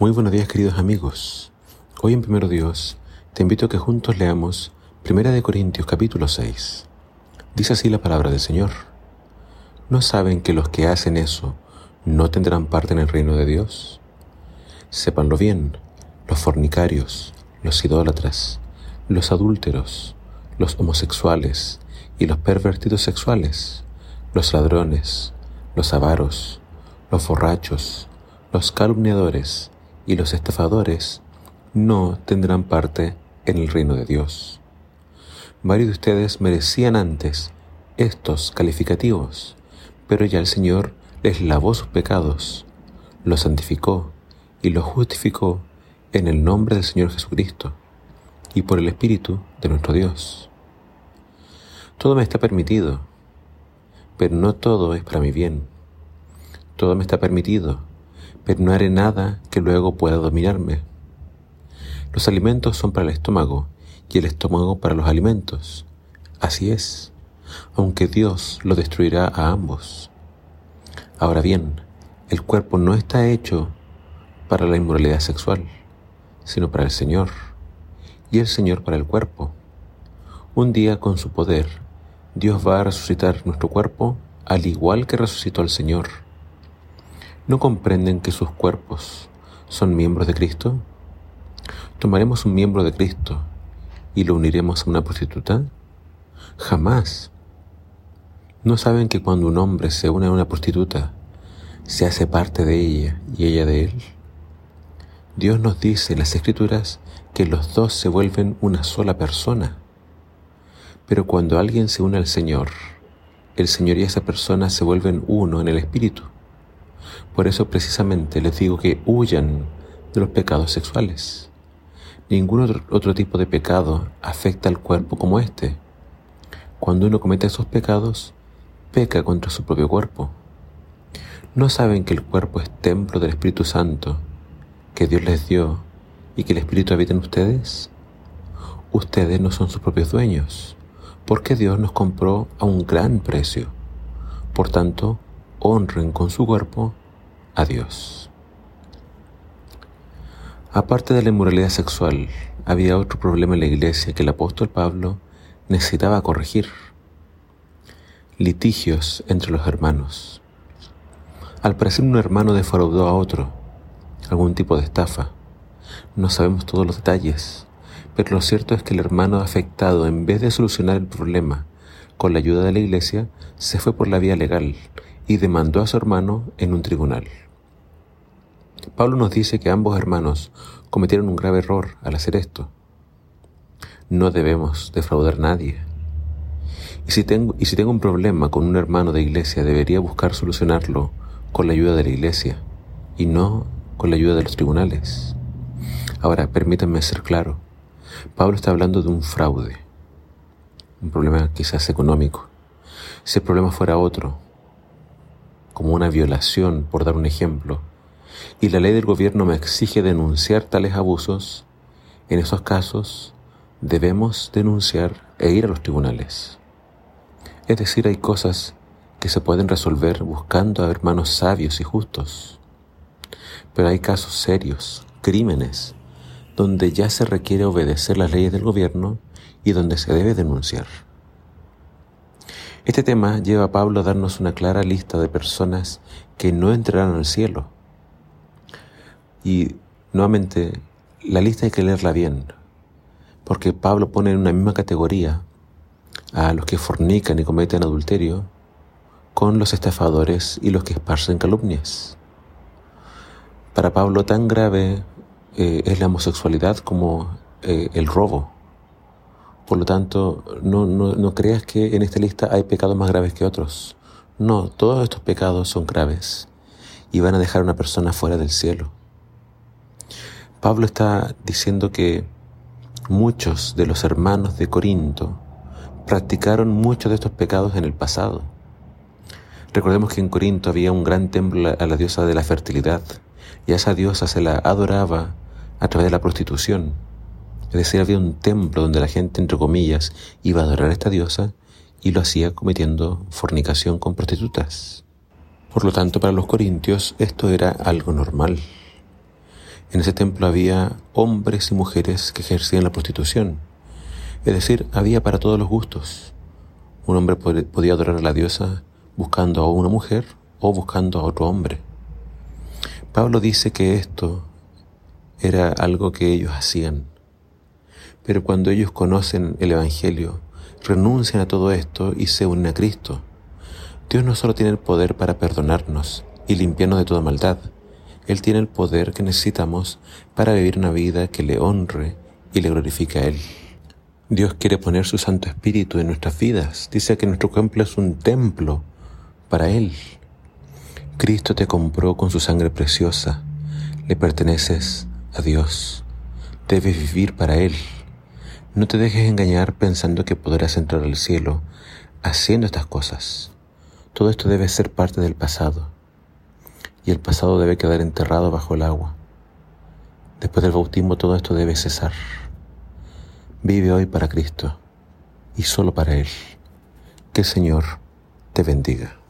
Muy buenos días queridos amigos. Hoy en Primero Dios te invito a que juntos leamos Primera de Corintios capítulo 6. Dice así la palabra del Señor. ¿No saben que los que hacen eso no tendrán parte en el reino de Dios? Sépanlo bien, los fornicarios, los idólatras, los adúlteros, los homosexuales y los pervertidos sexuales, los ladrones, los avaros, los borrachos, los calumniadores, y los estafadores no tendrán parte en el reino de Dios. Varios de ustedes merecían antes estos calificativos, pero ya el Señor les lavó sus pecados, los santificó y los justificó en el nombre del Señor Jesucristo y por el Espíritu de nuestro Dios. Todo me está permitido, pero no todo es para mi bien. Todo me está permitido, pero no haré nada que luego pueda dominarme. Los alimentos son para el estómago y el estómago para los alimentos. Así es, aunque Dios lo destruirá a ambos. Ahora bien, el cuerpo no está hecho para la inmoralidad sexual, sino para el Señor, y el Señor para el cuerpo. Un día con su poder, Dios va a resucitar nuestro cuerpo al igual que resucitó al Señor ¿No comprenden que sus cuerpos son miembros de Cristo? ¿Tomaremos un miembro de Cristo y lo uniremos a una prostituta? Jamás. ¿No saben que cuando un hombre se une a una prostituta, se hace parte de ella y ella de él? Dios nos dice en las Escrituras que los dos se vuelven una sola persona. Pero cuando alguien se une al Señor, el Señor y esa persona se vuelven uno en el Espíritu. Por eso precisamente les digo que huyan de los pecados sexuales. Ningún otro, tipo de pecado afecta al cuerpo como este. Cuando uno comete esos pecados, peca contra su propio cuerpo. ¿No saben que el cuerpo es templo del Espíritu Santo, que Dios les dio y que el Espíritu habita en ustedes? Ustedes no son sus propios dueños, porque Dios nos compró a un gran precio. Por tanto, honren con su cuerpo a Dios. Aparte de la inmoralidad sexual, había otro problema en la iglesia que el apóstol Pablo necesitaba corregir. Litigios entre los hermanos. Al parecer un hermano defraudó a otro, algún tipo de estafa. No sabemos todos los detalles, pero lo cierto es que el hermano afectado, en vez de solucionar el problema con la ayuda de la iglesia, se fue por la vía legal y demandó a su hermano en un tribunal. Pablo nos dice que ambos hermanos cometieron un grave error al hacer esto. No debemos defraudar a nadie. Y si, tengo, y si tengo un problema con un hermano de iglesia, debería buscar solucionarlo con la ayuda de la iglesia y no con la ayuda de los tribunales. Ahora, permítanme ser claro. Pablo está hablando de un fraude, un problema quizás económico. Si el problema fuera otro, como una violación, por dar un ejemplo, y la ley del gobierno me exige denunciar tales abusos, en esos casos debemos denunciar e ir a los tribunales. Es decir, hay cosas que se pueden resolver buscando a hermanos sabios y justos. Pero hay casos serios, crímenes, donde ya se requiere obedecer las leyes del gobierno y donde se debe denunciar. Este tema lleva a Pablo a darnos una clara lista de personas que no entrarán al cielo. Y nuevamente, la lista hay que leerla bien, porque Pablo pone en una misma categoría a los que fornican y cometen adulterio con los estafadores y los que esparcen calumnias. Para Pablo tan grave eh, es la homosexualidad como eh, el robo por lo tanto, no, no, no creas que en esta lista hay pecados más graves que otros. No, todos estos pecados son graves y van a dejar a una persona fuera del cielo. Pablo está diciendo que muchos de los hermanos de Corinto practicaron muchos de estos pecados en el pasado. Recordemos que en Corinto había un gran templo a la diosa de la fertilidad y a esa diosa se la adoraba a través de la prostitución. Es decir, había un templo donde la gente, entre comillas, iba a adorar a esta diosa y lo hacía cometiendo fornicación con prostitutas. Por lo tanto, para los corintios esto era algo normal. En ese templo había hombres y mujeres que ejercían la prostitución. Es decir, había para todos los gustos. Un hombre podía adorar a la diosa buscando a una mujer o buscando a otro hombre. Pablo dice que esto era algo que ellos hacían. Pero cuando ellos conocen el Evangelio, renuncian a todo esto y se unen a Cristo. Dios no solo tiene el poder para perdonarnos y limpiarnos de toda maldad, Él tiene el poder que necesitamos para vivir una vida que le honre y le glorifique a Él. Dios quiere poner su Santo Espíritu en nuestras vidas. Dice que nuestro templo es un templo para Él. Cristo te compró con su sangre preciosa. Le perteneces a Dios. Debes vivir para Él. No te dejes engañar pensando que podrás entrar al cielo haciendo estas cosas. Todo esto debe ser parte del pasado. Y el pasado debe quedar enterrado bajo el agua. Después del bautismo todo esto debe cesar. Vive hoy para Cristo y solo para Él. Que el Señor te bendiga.